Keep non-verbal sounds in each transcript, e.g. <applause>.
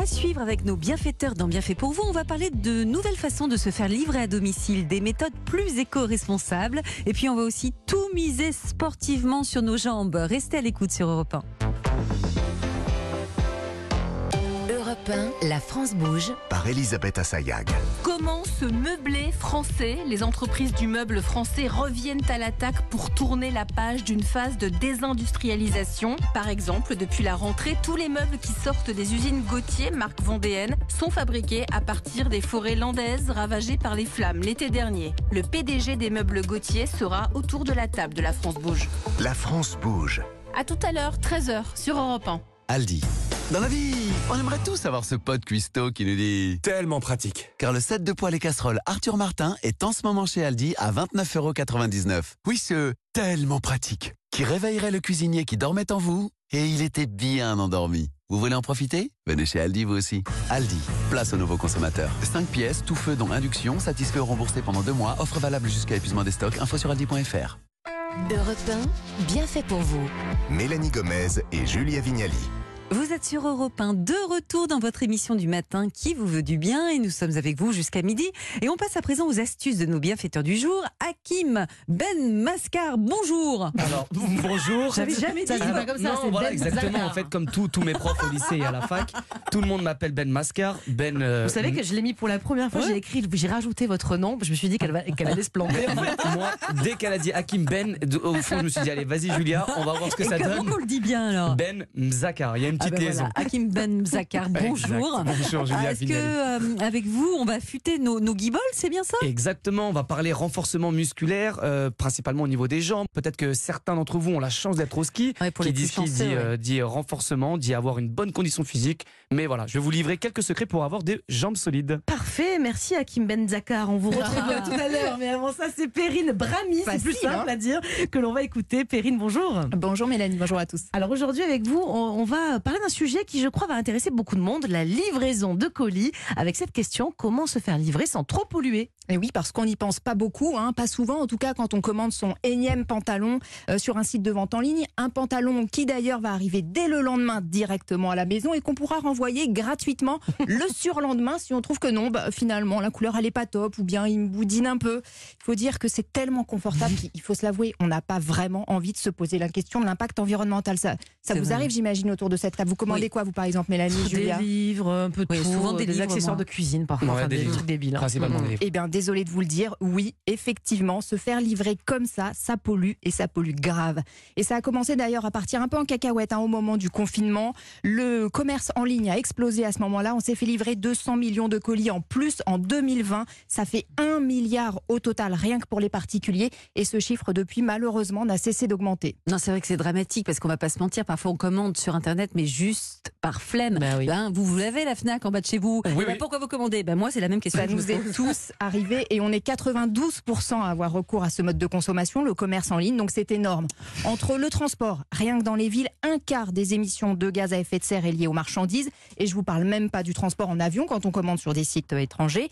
À suivre avec nos bienfaiteurs dans Bienfait pour vous, on va parler de nouvelles façons de se faire livrer à domicile, des méthodes plus éco-responsables. Et puis on va aussi tout miser sportivement sur nos jambes. Restez à l'écoute sur Europe 1. Europe 1, la France bouge. par Elisabeth Assayag. Comment ce meublé français Les entreprises du meuble français reviennent à l'attaque pour tourner la page d'une phase de désindustrialisation? Par exemple, depuis la rentrée, tous les meubles qui sortent des usines Gauthier, marque vendéenne, sont fabriqués à partir des forêts landaises ravagées par les flammes l'été dernier. Le PDG des meubles Gauthier sera autour de la table de la France Bouge. La France bouge. À tout à l'heure, 13h sur Europe 1. Aldi. Dans la vie, on aimerait tous avoir ce pote cuistot qui nous dit Tellement pratique. Car le set de poêles et casseroles Arthur Martin est en ce moment chez Aldi à 29,99€. Oui, ce tellement pratique qui réveillerait le cuisinier qui dormait en vous et il était bien endormi. Vous voulez en profiter? Venez chez Aldi vous aussi. Aldi, place aux nouveaux consommateurs. 5 pièces, tout feu dont induction, satisfait ou remboursé pendant 2 mois, offre valable jusqu'à épuisement des stocks, info sur aldi.fr. Europe 1, bien fait pour vous. Mélanie Gomez et Julia Vignali. Vous êtes sur Europe 1, de retour dans votre émission du matin qui vous veut du bien et nous sommes avec vous jusqu'à midi. Et on passe à présent aux astuces de nos bienfaiteurs du jour. Hakim Ben Mascar, bonjour Alors, <laughs> bonjour. J'avais jamais dit Ça, ça. pas comme ça. Non, voilà, exactement. En fait, comme tous mes profs au lycée et à la fac, tout le monde m'appelle Ben Mascar. Ben. euh, Vous savez que je l'ai mis pour la première fois, Ouais. j'ai écrit, j'ai rajouté votre nom, je me suis dit qu'elle va- qu'elle allait se planter. en fait, moi, dès qu'elle a dit Hakim Ben, au fond, je me suis dit, allez, vas-y, Julia, on va voir ce que Et ça donne. on le dit bien alors Ben Mzakar. Il y a une Ah petite ben liaison. voilà, Hakim Ben Zakar, bonjour. Bonjour, Julia Est-ce que euh, avec vous, on va futer nos, nos guibolles, c'est bien ça? Exactement, on va parler renforcement musculaire, euh, principalement au niveau des jambes. Peut-être que certains d'entre vous ont la chance d'être au ski. Ouais, pour qui les dit chanceux, dit, ouais. euh, dit renforcement, dit avoir une bonne condition physique. Mais voilà, je vais vous livrer quelques secrets pour avoir des jambes solides. Parfait, merci Hakim Ben Zakar. On vous retrouve Ah. <laughs> tout à l'heure. Mais avant ça, c'est Perrine Brami, c'est plus Facile, simple hein. à dire, que l'on va écouter. Perrine, bonjour. Bonjour Mélanie, bonjour à tous. Alors aujourd'hui avec vous, on, on va parler d'un sujet qui je crois va intéresser beaucoup de monde, la livraison de colis, avec cette question, comment se faire livrer sans trop polluer? Et oui, parce qu'on n'y pense pas beaucoup, hein, pas souvent, en tout cas quand on commande son énième pantalon euh, sur un site de vente en ligne. Un pantalon qui d'ailleurs va arriver dès le lendemain directement à la maison et qu'on pourra renvoyer gratuitement <laughs> le surlendemain si on trouve que non, bah, finalement la couleur elle est pas top ou bien il me boudine un peu. Il faut dire que c'est tellement confortable qu'il faut se l'avouer, on n'a pas vraiment envie de se poser la question de l'impact environnemental. Ça, ça vous vrai. arrive, j'imagine, autour de cette table. Vous commandez Oui. quoi, vous par exemple, Mélanie, Des Julia? livres, un peu de Oui, tout, souvent des livres, accessoires moi. de cuisine parfois, Ouais, enfin, des des, livres. trucs débiles. hein. Principalement des livres. Eh bien, désolé de vous le dire, oui, effectivement, se faire livrer comme ça, ça pollue et ça pollue grave. Et ça a commencé d'ailleurs à partir un peu en cacahuète hein, au moment du confinement. Le commerce en ligne a explosé à ce moment-là. On s'est fait livrer 200 millions de colis en plus en 2020. Ça fait 1 milliard au total, rien que pour les particuliers. Et ce chiffre, depuis, malheureusement, n'a cessé d'augmenter. Non, c'est vrai que c'est dramatique parce qu'on va pas se mentir. Parfois, on commande sur Internet, mais juste par flemme. Bah oui. Ben, vous, vous l'avez la Fnac en bas de chez vous. Oui, Ben, oui. Pourquoi vous commandez? Ben, Moi, c'est la même question. Ça que je nous est tous arrivé <laughs> et on est 92% à avoir recours à ce mode de consommation, le commerce en ligne, donc c'est énorme. Entre le transport, rien que dans les villes, un quart des émissions de gaz à effet de serre est lié aux marchandises et je vous parle même pas du transport en avion quand on commande sur des sites étrangers.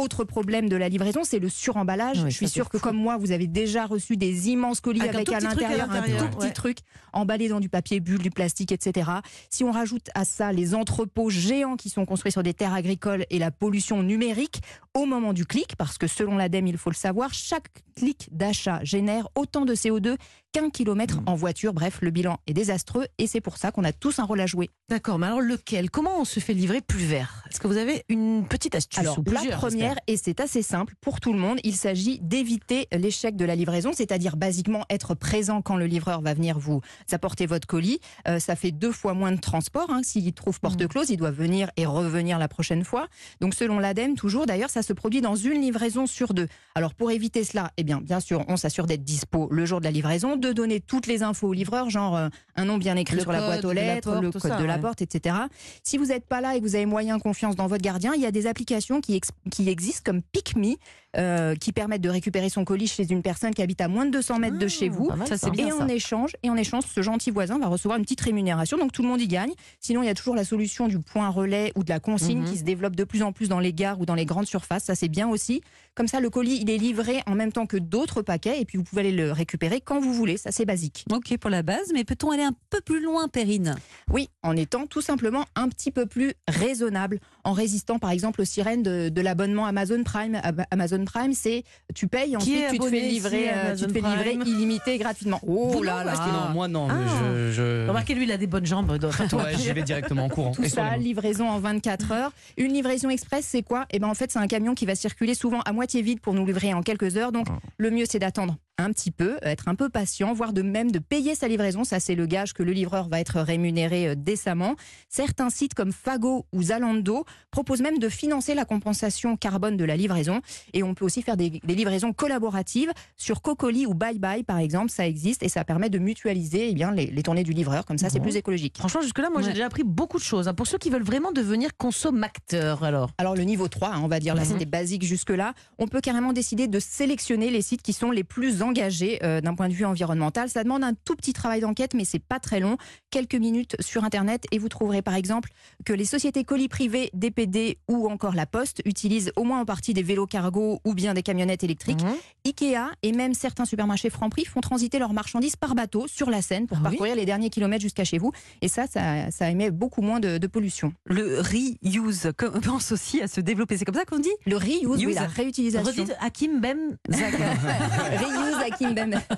Autre problème de la livraison, c'est le suremballage. Oui, je suis sûre que comme moi, vous avez déjà reçu des immenses colis Avec à l'intérieur un tout petit ouais. truc emballé dans du papier bulle, du plastique, etc. Si on rajoute à ça les entrepôts géants qui sont construits sur des terres agricoles et la pollution numérique au moment du clic, parce que selon l'ADEME, il faut le savoir, chaque clic d'achat génère autant de CO2 qu'un kilomètre en voiture. Bref, le bilan est désastreux et c'est pour ça qu'on a tous un rôle à jouer. D'accord, mais alors lequel? Comment on se fait livrer plus vert Est-ce que vous avez une petite astuce Alors, ou la première, et c'est assez simple pour tout le monde, il s'agit d'éviter l'échec de la livraison, c'est-à-dire basiquement être présent quand le livreur va venir vous apporter votre colis. Euh, ça fait deux fois moins de transport. Hein. S'il trouve porte close, il doit venir et revenir la prochaine fois. Donc, selon l'ADEME, toujours, d'ailleurs, ça se produit dans une livraison sur deux. Alors, pour éviter cela, eh bien, bien sûr, on s'assure d'être dispo le jour de la livraison, de donner toutes les infos au livreur, genre euh, un nom bien écrit Le sur la boîte aux lettres, porte, le code ça, de la porte, etc. Si vous n'êtes pas là et que vous avez moyen confiance dans votre gardien, il y a des applications qui, ex- qui existent comme PickMe euh, qui permettent de récupérer son colis chez une personne qui habite à moins de 200 mètres de chez vous. Pas mal, Ça, c'est bien Et en échange, et en échange, ce gentil voisin va recevoir une petite rémunération, donc tout le monde y gagne. Sinon, il y a toujours la solution du point relais ou de la consigne Mhm. qui se développe de plus en plus dans les gares ou dans les grandes surfaces. Ça, c'est bien aussi. Comme ça, le colis, il est livré en même temps que d'autres paquets, et puis vous pouvez aller le récupérer quand vous voulez. Ça, c'est basique. Ok pour la base, mais peut-on aller un peu plus loin, Perrine? Oui, en étant tout simplement un petit peu plus raisonnable, en résistant par exemple aux sirènes de, de l'abonnement Amazon Prime. Ab- Amazon Prime, c'est tu payes, ensuite tu te fais livrer, euh, tu te fais livrer illimité gratuitement. Oh Vous là là Non, moi non, mais Ah. je, je- Remarquez, lui, il a des bonnes jambes. <laughs> Ouais, j'y vais directement en courant. Tout ça, livraison en 24 heures. Une livraison express, c'est quoi? Eh ben en fait, c'est un camion qui va circuler souvent à moitié vide pour nous livrer en quelques heures. Donc, le mieux, c'est d'attendre un petit peu, être un peu patient, voire de même de payer sa livraison. Ça, c'est le gage que le livreur va être rémunéré euh, décemment. Certains sites comme Fago ou Zalando proposent même de financer la compensation carbone de la livraison. Et on peut aussi faire des, des livraisons collaboratives sur Cocoli ou Bye Bye, par exemple. Ça existe et ça permet de mutualiser eh bien, les, les tournées du livreur. Comme ça, c'est plus écologique. Franchement, jusque-là, moi, j'ai déjà appris beaucoup de choses. hein. Pour ceux qui veulent vraiment devenir consommateurs, alors. Alors le niveau 3, hein, on va dire, là Mhm. c'était basique jusque-là, on peut carrément décider de sélectionner les sites qui sont les plus engagés euh, d'un point de vue environnemental. Ça demande un tout petit travail d'enquête, mais c'est pas très long. Quelques minutes sur Internet et vous trouverez par exemple que les sociétés colis privées, DPD ou encore la Poste utilisent au moins en partie des vélos cargo ou bien des camionnettes électriques. Mhm. Ikea et même certains supermarchés Franprix font transiter leurs marchandises par bateau sur la Seine pour Ah oui parcourir les derniers kilomètres jusqu'à chez vous. Et ça, ça, ça émet beaucoup moins de, de pollution. Le reuse commence aussi à se développer. C'est comme ça qu'on dit? Le reuse, oui, la réutilisation. Redites Hakim Ben Zaka. <laughs> <laughs> Reuse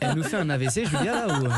Elle nous fait un AVC, Julia, là ou...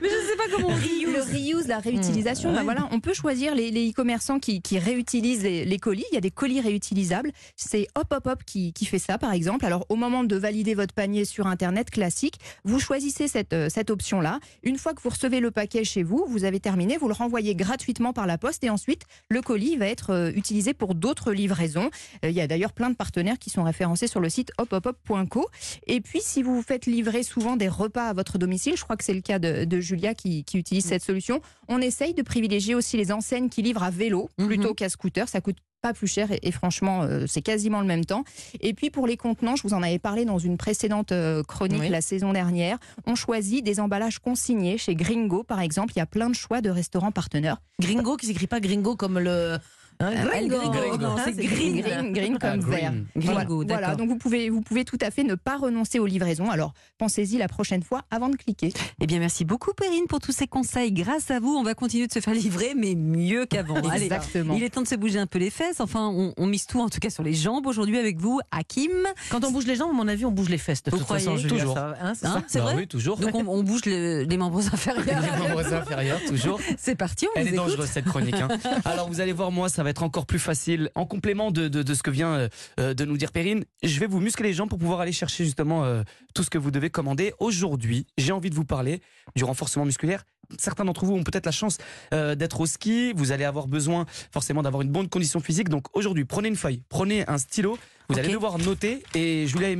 Mais je sais pas comment on Le reuse, la réutilisation, Mmh. bah voilà, on peut choisir les les e-commerçants qui, qui réutilisent les, les colis. Il y a des colis réutilisables. C'est Hop Hop Hop qui, qui fait ça, par exemple. Alors, au moment de valider votre panier sur Internet classique, vous choisissez cette, euh, cette option-là. Une fois que vous recevez le paquet chez vous, vous avez terminé, vous le renvoyez gratuitement par la poste et ensuite, le colis va être euh, utilisé pour d'autres livraisons. Euh, Il y a d'ailleurs plein de partenaires qui sont référencés sur le site hophop.co. Et puis, si vous vous faites livrer souvent des repas à votre domicile, je crois que c'est le cas de, de Julia qui, qui utilise cette solution, on essaye de privilégier aussi les enseignes qui livrent à vélo plutôt qu'à scooter. Ça coûte pas plus cher et, et franchement, euh, c'est quasiment le même temps. Et puis pour les contenants, je vous en avais parlé dans une précédente euh, chronique Oui. la saison dernière, on choisit des emballages consignés chez Gringo, par exemple. Il y a plein de choix de restaurants partenaires. Gringo qui s'écrit pas Gringo comme le. Hein, El Gringo. Non, Hein, c'est c'est green. Green, green Ah, comme green. vert. Gringo, Voilà, donc vous pouvez, vous pouvez tout à fait ne pas renoncer aux livraisons. Alors pensez-y la prochaine fois avant de cliquer. Eh bien, merci beaucoup, Perrine, pour tous ces conseils. Grâce à vous, on va continuer de se faire livrer, mais mieux qu'avant. Allez, Exactement. il est temps de se bouger un peu les fesses. Enfin, on, on mise tout, en tout cas, sur les jambes aujourd'hui avec vous, Hakim. Quand on bouge les jambes, à mon avis, on bouge les fesses. De Vous toute façon, Julia, Toujours. va, hein, c'est Hein, Bah vrai Oui, toujours. Donc, on, on bouge le- les membres inférieurs. Les membres inférieurs, toujours. <laughs> C'est parti, on Elle vous est écoute. dangereuse cette chronique. hein. <laughs> Alors vous allez voir moi, ça va être encore plus facile. En complément de, de- de ce que vient euh, de nous dire Perrine, je vais vous muscler les jambes pour pouvoir aller chercher justement euh, tout ce que vous devez commander. Aujourd'hui, j'ai envie de vous parler du renforcement musculaire. Certains d'entre vous ont peut-être la chance euh, d'être au ski. Vous allez avoir besoin forcément d'avoir une bonne condition physique. Donc aujourd'hui, prenez une feuille, prenez un stylo. Vous allez devoir noter et Julia et,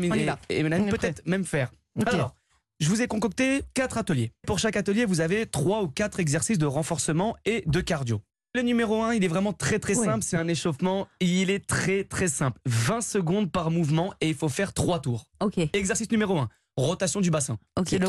et peut-être même faire. Alors, je vous ai concocté quatre ateliers. Pour chaque atelier, vous avez trois ou quatre exercices de renforcement et de cardio. Le numéro 1, il est vraiment très très Ouais. simple, c'est un échauffement, il est très très simple. 20 secondes par mouvement et il faut faire trois tours. Ok, Exercice numéro 1, rotation du bassin. ok. C'est le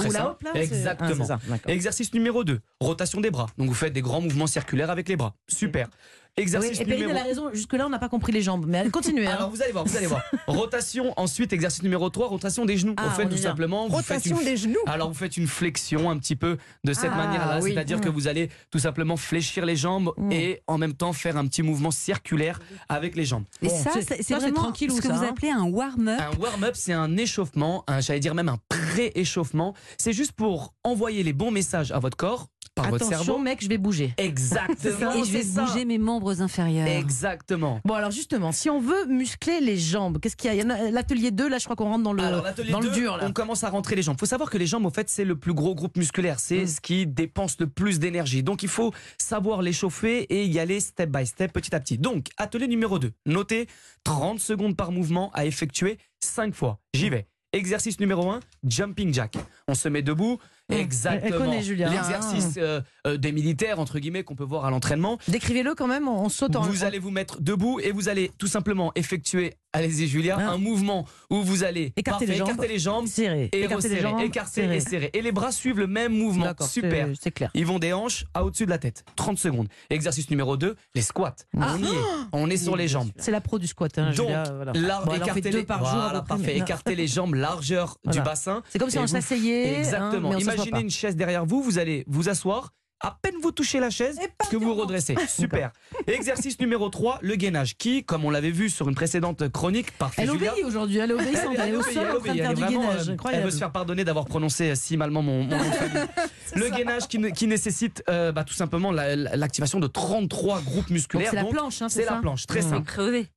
Exactement. Ah, ça. Exercice numéro 2, rotation des bras. Donc vous faites des grands mouvements circulaires avec les bras. Super. Oui, Exercice et Perrine, numéro elle a raison. Jusque-là, on n'a pas compris les jambes. Mais continuez. hein. alors vous allez voir, vous allez voir. Rotation, ensuite exercice numéro 3, rotation des genoux. Ah, vous faites on tout simplement, vous faites Rotation une des genoux. alors vous faites une flexion un petit peu de cette Ah, manière-là, oui. c'est-à-dire que vous allez tout simplement fléchir les jambes Mm. et en même temps faire un petit mouvement circulaire avec les jambes. Et Bon, ça, c'est- vraiment tranquillou, ce que ça, vous hein. appelez un warm-up. Un warm-up, c'est un échauffement, un- j'allais dire même un pré-échauffement. C'est juste pour envoyer les bons messages à votre corps par votre Attention, cerveau. mec, je vais bouger. Exactement. Et je vais ça. bouger mes membres inférieurs. Exactement. Bon, alors justement, si on veut muscler les jambes, qu'est-ce qu'il y a? Il L'atelier 2, là, je crois qu'on rentre dans le, Alors, dans le 2, dur. Là. on commence à rentrer les jambes. faut savoir que les jambes, au fait, c'est le plus gros groupe musculaire. C'est Mm. ce qui dépense le plus d'énergie. Donc, il faut savoir l'échauffer et y aller step by step, petit à petit. Donc, atelier numéro 2. Notez 30 secondes par mouvement à effectuer 5 fois. J'y vais. Exercice numéro 1, jumping jack. On se met debout Exactement. Elle connaît. L'exercice euh, euh, des militaires, entre guillemets, qu'on peut voir à l'entraînement. Décrivez-le quand même, en. Vous allez vous mettre debout et vous allez tout simplement effectuer, allez-y Julia, Ah. un mouvement où vous allez Écarter les jambes. écarter les jambes et Écarter les resserrer, jambes. écarter et serrer. Et les bras suivent le même mouvement. Super. c'est- clair. Ils vont des hanches à au-dessus de la tête. 30 secondes. Exercice numéro 2, les squats. On y est. On est sur les jambes. C'est la pro du squat, hein, Donc, Julia, voilà. Bon, écarter les, par voilà, parfait. Écarter les jambes, largeur du bassin. C'est comme si on s'asseyait. hein, Exactement. Imaginez pas. une chaise derrière vous, vous allez vous asseoir. À peine vous touchez la chaise, que vous vous redressez. <laughs> Super. Exercice numéro 3, le gainage, qui, comme on l'avait vu sur une précédente chronique, parfait Elle Julia. obéit aujourd'hui, elle elle au obéit, sol elle en train de obéit, faire elle du vraiment, gainage. euh, Elle veut se faire pardonner d'avoir prononcé si malement mon, mon. <laughs> Le gainage qui, qui nécessite euh, bah, tout simplement la- la- l'activation de 33 groupes musculaires. c'est la planche, hein, c'est ça la planche, très Mmh. simple.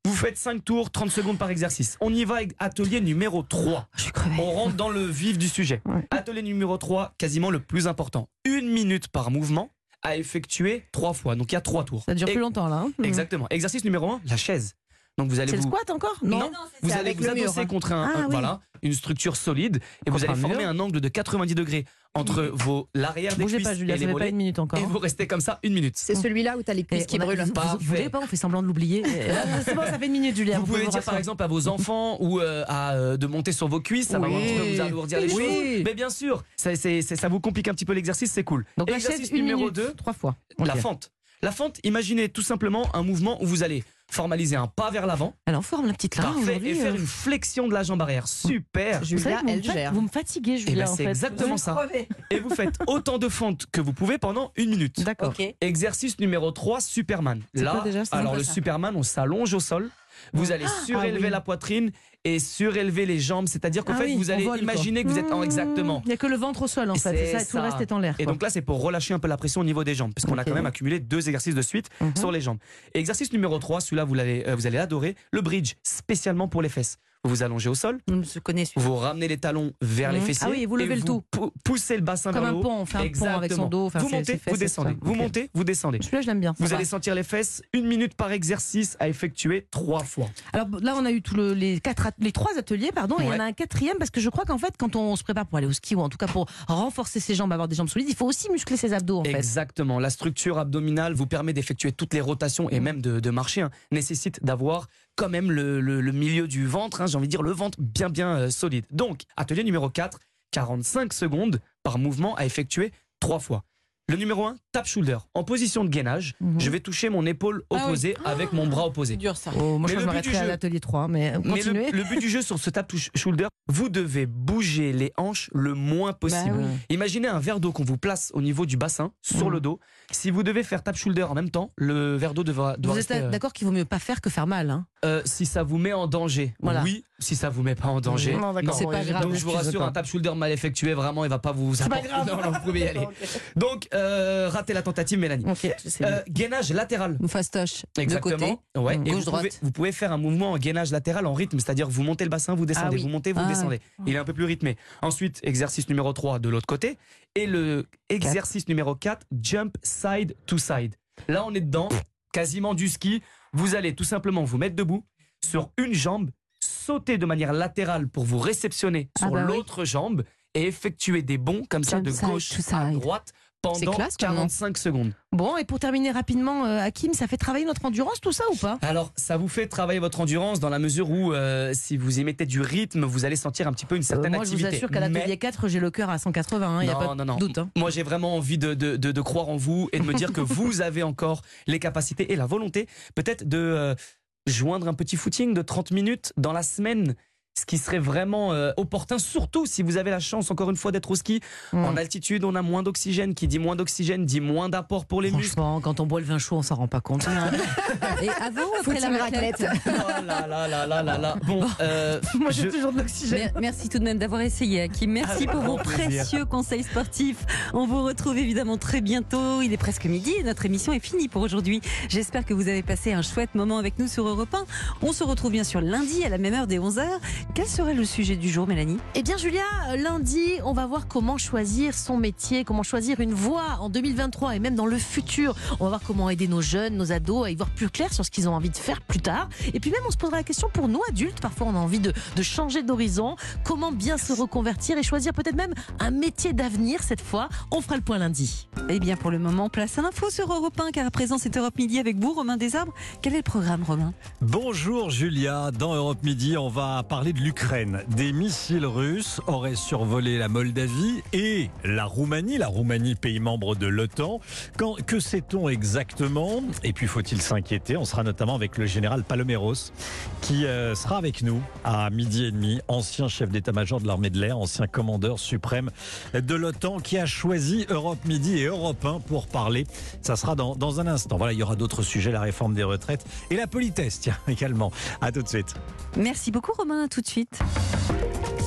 Vous faites 5 tours, 30 secondes par exercice. On y va avec atelier numéro 3. Je suis. On rentre dans le vif du sujet. Ouais. Atelier numéro 3, quasiment le plus important. Une minute par mouvement à effectuer trois fois. Donc il y a trois tours. Ça dure plus longtemps là. hein. Exactement. Exercice numéro 1, la chaise. Donc vous allez C'est le vous squat encore? Non, vous allez avec vous le mur, adosser hein. contre un, Ah, un- oui. voilà, une structure solide et vous allez un former mur. un angle de 90 degrés entre vos l'arrière des Bougez cuisses pas, Julia, et ça les fait pas mollets une minute encore. et hein. vous restez comme ça une minute. C'est celui-là où tu as les Et cuisses qui brûlent. vous- vous-. Vous voulez pas, on fait semblant de l'oublier. <laughs> Ah, C'est bon, ça fait une minute, Julia. Vous pouvez vous dire par exemple à vos enfants ou euh, à, euh, de monter sur vos cuisses, ça va un Oui. petit peu vous alourdir les Oui. choses. Mais bien sûr, ça, c'est- c'est- ça vous complique un petit peu l'exercice, c'est cool. Donc la Exercice chaise, une numéro minute, 2, trois fois. la fente. La fente, imaginez tout simplement un mouvement où vous allez formaliser un pas vers l'avant, en forme, la petite là. parfait, et faire euh. une flexion de la jambe arrière. Super. Julia, vous, me elle faites- gère. vous me fatiguez, Julia. Eh ben, en c'est exactement me ça. Et vous faites autant de fentes que vous pouvez pendant une minute. D'accord. Exercice numéro 3, Superman. Là, déjà, alors le ça Superman, on s'allonge au sol. Vous allez surélever ah oui. la poitrine et surélever les jambes. C'est-à-dire qu'en Ah fait, oui, vous allez vole, quoi. imaginer que vous êtes en Mmh, exactement. Il n'y a que le ventre au sol en fait. Ça, et tout le reste est en l'air. Et donc là, c'est pour relâcher un peu la pression au niveau des jambes, parce qu'on a quand même accumulé deux exercices de suite Mhm. sur les jambes. Et exercice numéro 3, celui-là, vous, l'avez, euh, vous allez adorer, le bridge, spécialement pour les fesses. Vous allongez au sol, Je connais celui vous ramenez les talons vers les Mhm. fessiers. Ah oui, vous levez le tout. pou- poussez le bassin Comme vers un le haut. pont, on fait un pont avec son dos. enfin, vous montez, fesses vous descendez. Vous montez, vous descendez. Celui-là, je l'aime bien. Vous allez sentir les fesses, une minute par exercice à effectuer trois fois. Alors là, on a eu tout le- les, quatre, at- les trois ateliers, pardon, et il y en a un quatrième parce que je crois qu'en fait, quand on se prépare pour aller au ski ou en tout cas pour renforcer ses jambes, avoir des jambes solides, il faut aussi muscler ses abdos en fait. Exactement. La structure abdominale vous permet d'effectuer toutes les rotations et même de, de marcher. hein. Nécessite d'avoir quand même le, milieu du ventre, hein, j'ai envie de dire le ventre bien bien euh, solide. Donc, atelier numéro 4, 45 secondes par mouvement à effectuer trois fois. Le numéro 1, tap shoulder. En position de gainage, Mhm. je vais toucher mon épaule Ah oui. opposée avec mon bras opposé. dur ça. Oh, moi, Mais je, le je but m'arrêterai du à jeu- l'atelier 3, mais Mais continuez. le, le but du jeu sur ce tap to- shoulder, vous devez bouger les hanches le moins possible. Bah oui. Imaginez un verre d'eau qu'on vous place au niveau du bassin, sur Mhm. le dos. Si vous devez faire tap shoulder en même temps, le verre d'eau devra, doit Vous êtes rester, euh, d'accord qu'il vaut mieux pas faire que faire mal. Hein? Euh, si ça vous met en danger, Voilà. oui. Si ça vous met pas en danger, Non, d'accord. C'est pas grave. Donc je vous rassure, un tap shoulder mal effectué, vraiment, il va pas vous C'est pas grave. Non, non, vous pouvez y aller. Donc, euh, ratez la tentative, Mélanie. Ok, je sais. Euh, gainage latéral. Une fastoche. De Exactement. côté. Ouais. Mmh. Et Gauche, vous, pouvez, droite. vous pouvez faire un mouvement en gainage latéral en rythme, c'est-à-dire vous montez le bassin, vous descendez, Ah oui. vous montez, vous Ah descendez. Il est un peu plus rythmé. Ensuite, exercice numéro 3 de l'autre côté. Et le exercice numéro 4, jump side to side. Là, on est dedans, quasiment du ski. Vous allez tout simplement vous mettre debout sur une jambe, sauter de manière latérale pour vous réceptionner Ah sur bah oui. l'autre jambe et effectuer des bonds comme ça de side gauche to à droite pendant classe, quand même. 45 secondes. Bon, et pour terminer rapidement, euh, Hakim, ça fait travailler notre endurance tout ça ou pas? Alors, ça vous fait travailler votre endurance dans la mesure où, euh, si vous y mettez du rythme, vous allez sentir un petit peu une Euh, certaine Moi, je vous activité. assure qu'à l'atelier Mais 4, j'ai le cœur à 180. Il n'y a pas de non, doute. hein. moi, j'ai vraiment envie de, de, de- de croire en vous et de me dire que <laughs> vous avez encore les capacités et la volonté, peut-être de euh, joindre un petit footing de 30 minutes dans la semaine. Ce qui serait vraiment euh, opportun, surtout si vous avez la chance, encore une fois, d'être au ski. Mm. En altitude, on a moins d'oxygène. Qui dit moins d'oxygène dit moins d'apport pour les muscles. Franchement, quand on boit le vin chaud, on s'en rend pas compte. <laughs> Et avant ou après la raclette. Oh là là là là là là. Bon, euh, <laughs> Moi, je- j'ai toujours de l'oxygène. Mer- Merci tout de même d'avoir essayé, Hakim. Merci pour vos plaisir. précieux conseils sportifs. On vous retrouve évidemment très bientôt. Il est presque midi et notre émission est finie pour aujourd'hui. J'espère que vous avez passé un chouette moment avec nous sur Europe 1. On se retrouve bien sûr lundi à la même heure des 11h. Quel serait le sujet du jour, Mélanie? Eh bien, Julia, lundi, on va voir comment choisir son métier, comment choisir une voie en 2023 et même dans le futur. On va voir comment aider nos jeunes, nos ados à y voir plus clair sur ce qu'ils ont envie de faire plus tard. Et puis même, on se posera la question pour nous adultes. Parfois, on a envie de, de changer d'horizon. Comment bien se reconvertir et choisir peut-être même un métier d'avenir cette fois? On fera le point lundi. Eh bien, pour le moment, place à l'info sur Europe 1, car à présent, c'est Europe Midi avec vous, Romain Desarbres. Quel est le programme, Romain? Bonjour Julia, dans Europe Midi, on va parler de l'Ukraine. Des missiles russes auraient survolé la Moldavie et la Roumanie, la Roumanie pays membre de l'OTAN. Que sait-on exactement? Et puis faut-il s'inquiéter? On sera notamment avec le général Paloméros qui euh, sera avec nous à midi et demi, ancien chef d'état-major de l'armée de l'air, ancien commandeur suprême de l'OTAN qui a choisi Europe Midi et Europe 1 pour parler. Ça sera dans, dans un instant. Voilà, il y aura d'autres sujets, la réforme des retraites et la politesse, tiens, <laughs> également. À tout de suite. Merci beaucoup, Romain. À tout de suite.